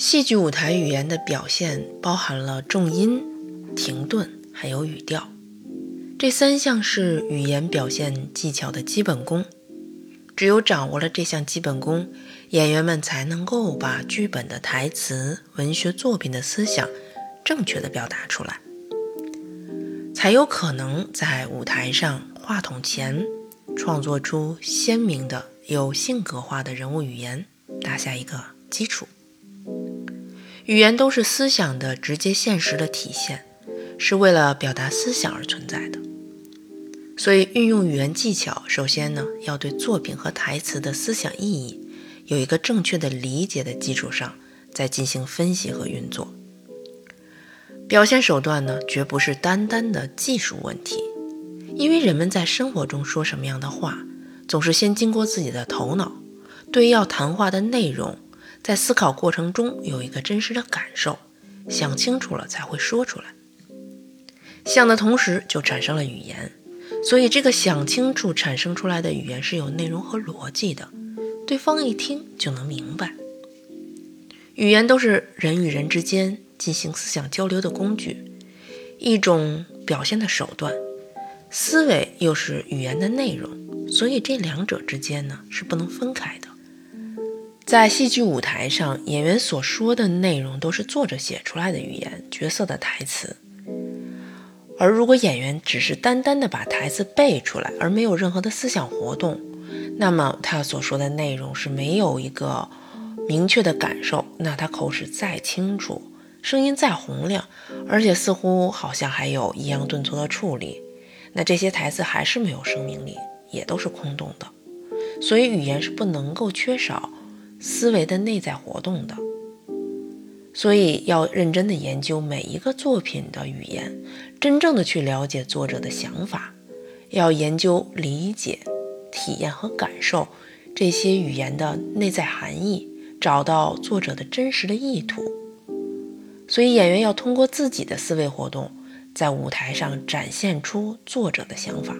戏剧舞台语言的表现包含了重音、停顿，还有语调，这三项是语言表现技巧的基本功。只有掌握了这项基本功，演员们才能够把剧本的台词、文学作品的思想正确的表达出来，才有可能在舞台上、话筒前创作出鲜明的、有性格化的人物语言，打下一个基础。语言都是思想的直接、现实的体现，是为了表达思想而存在的。所以，运用语言技巧，首先呢，要对作品和台词的思想意义有一个正确的理解的基础上，再进行分析和运作。表现手段呢，绝不是单单的技术问题，因为人们在生活中说什么样的话，总是先经过自己的头脑，对要谈话的内容，在思考过程中有一个真实的感受，想清楚了才会说出来。想的同时，就产生了语言。所以，这个想清楚产生出来的语言是有内容和逻辑的，对方一听就能明白。语言都是人与人之间进行思想交流的工具，一种表现的手段。思维又是语言的内容，所以这两者之间呢是不能分开的。在戏剧舞台上，演员所说的内容都是作者写出来的语言，角色的台词。而如果演员只是单单的把台词背出来，而没有任何的思想活动，那么他所说的内容是没有一个明确的感受。那他口齿再清楚，声音再洪亮，而且似乎好像还有抑扬顿挫的处理，那这些台词还是没有生命力，也都是空洞的。所以语言是不能够缺少思维的内在活动的。所以要认真的研究每一个作品的语言，真正的去了解作者的想法，要研究、理解、体验和感受这些语言的内在含义，找到作者的真实的意图。所以演员要通过自己的思维活动，在舞台上展现出作者的想法，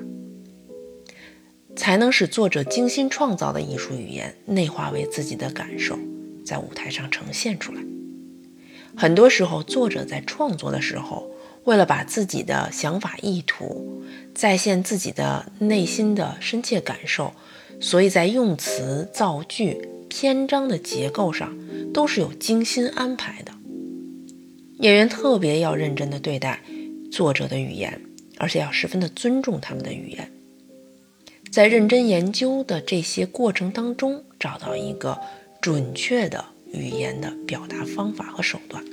才能使作者精心创造的艺术语言内化为自己的感受，在舞台上呈现出来。很多时候，作者在创作的时候，为了把自己的想法意图再现自己的内心的深切感受，所以在用词、造句、篇章的结构上都是有精心安排的。演员特别要认真的对待作者的语言，而且要十分的尊重他们的语言，在认真研究的这些过程当中，找到一个准确的。语言的表达方法和手段。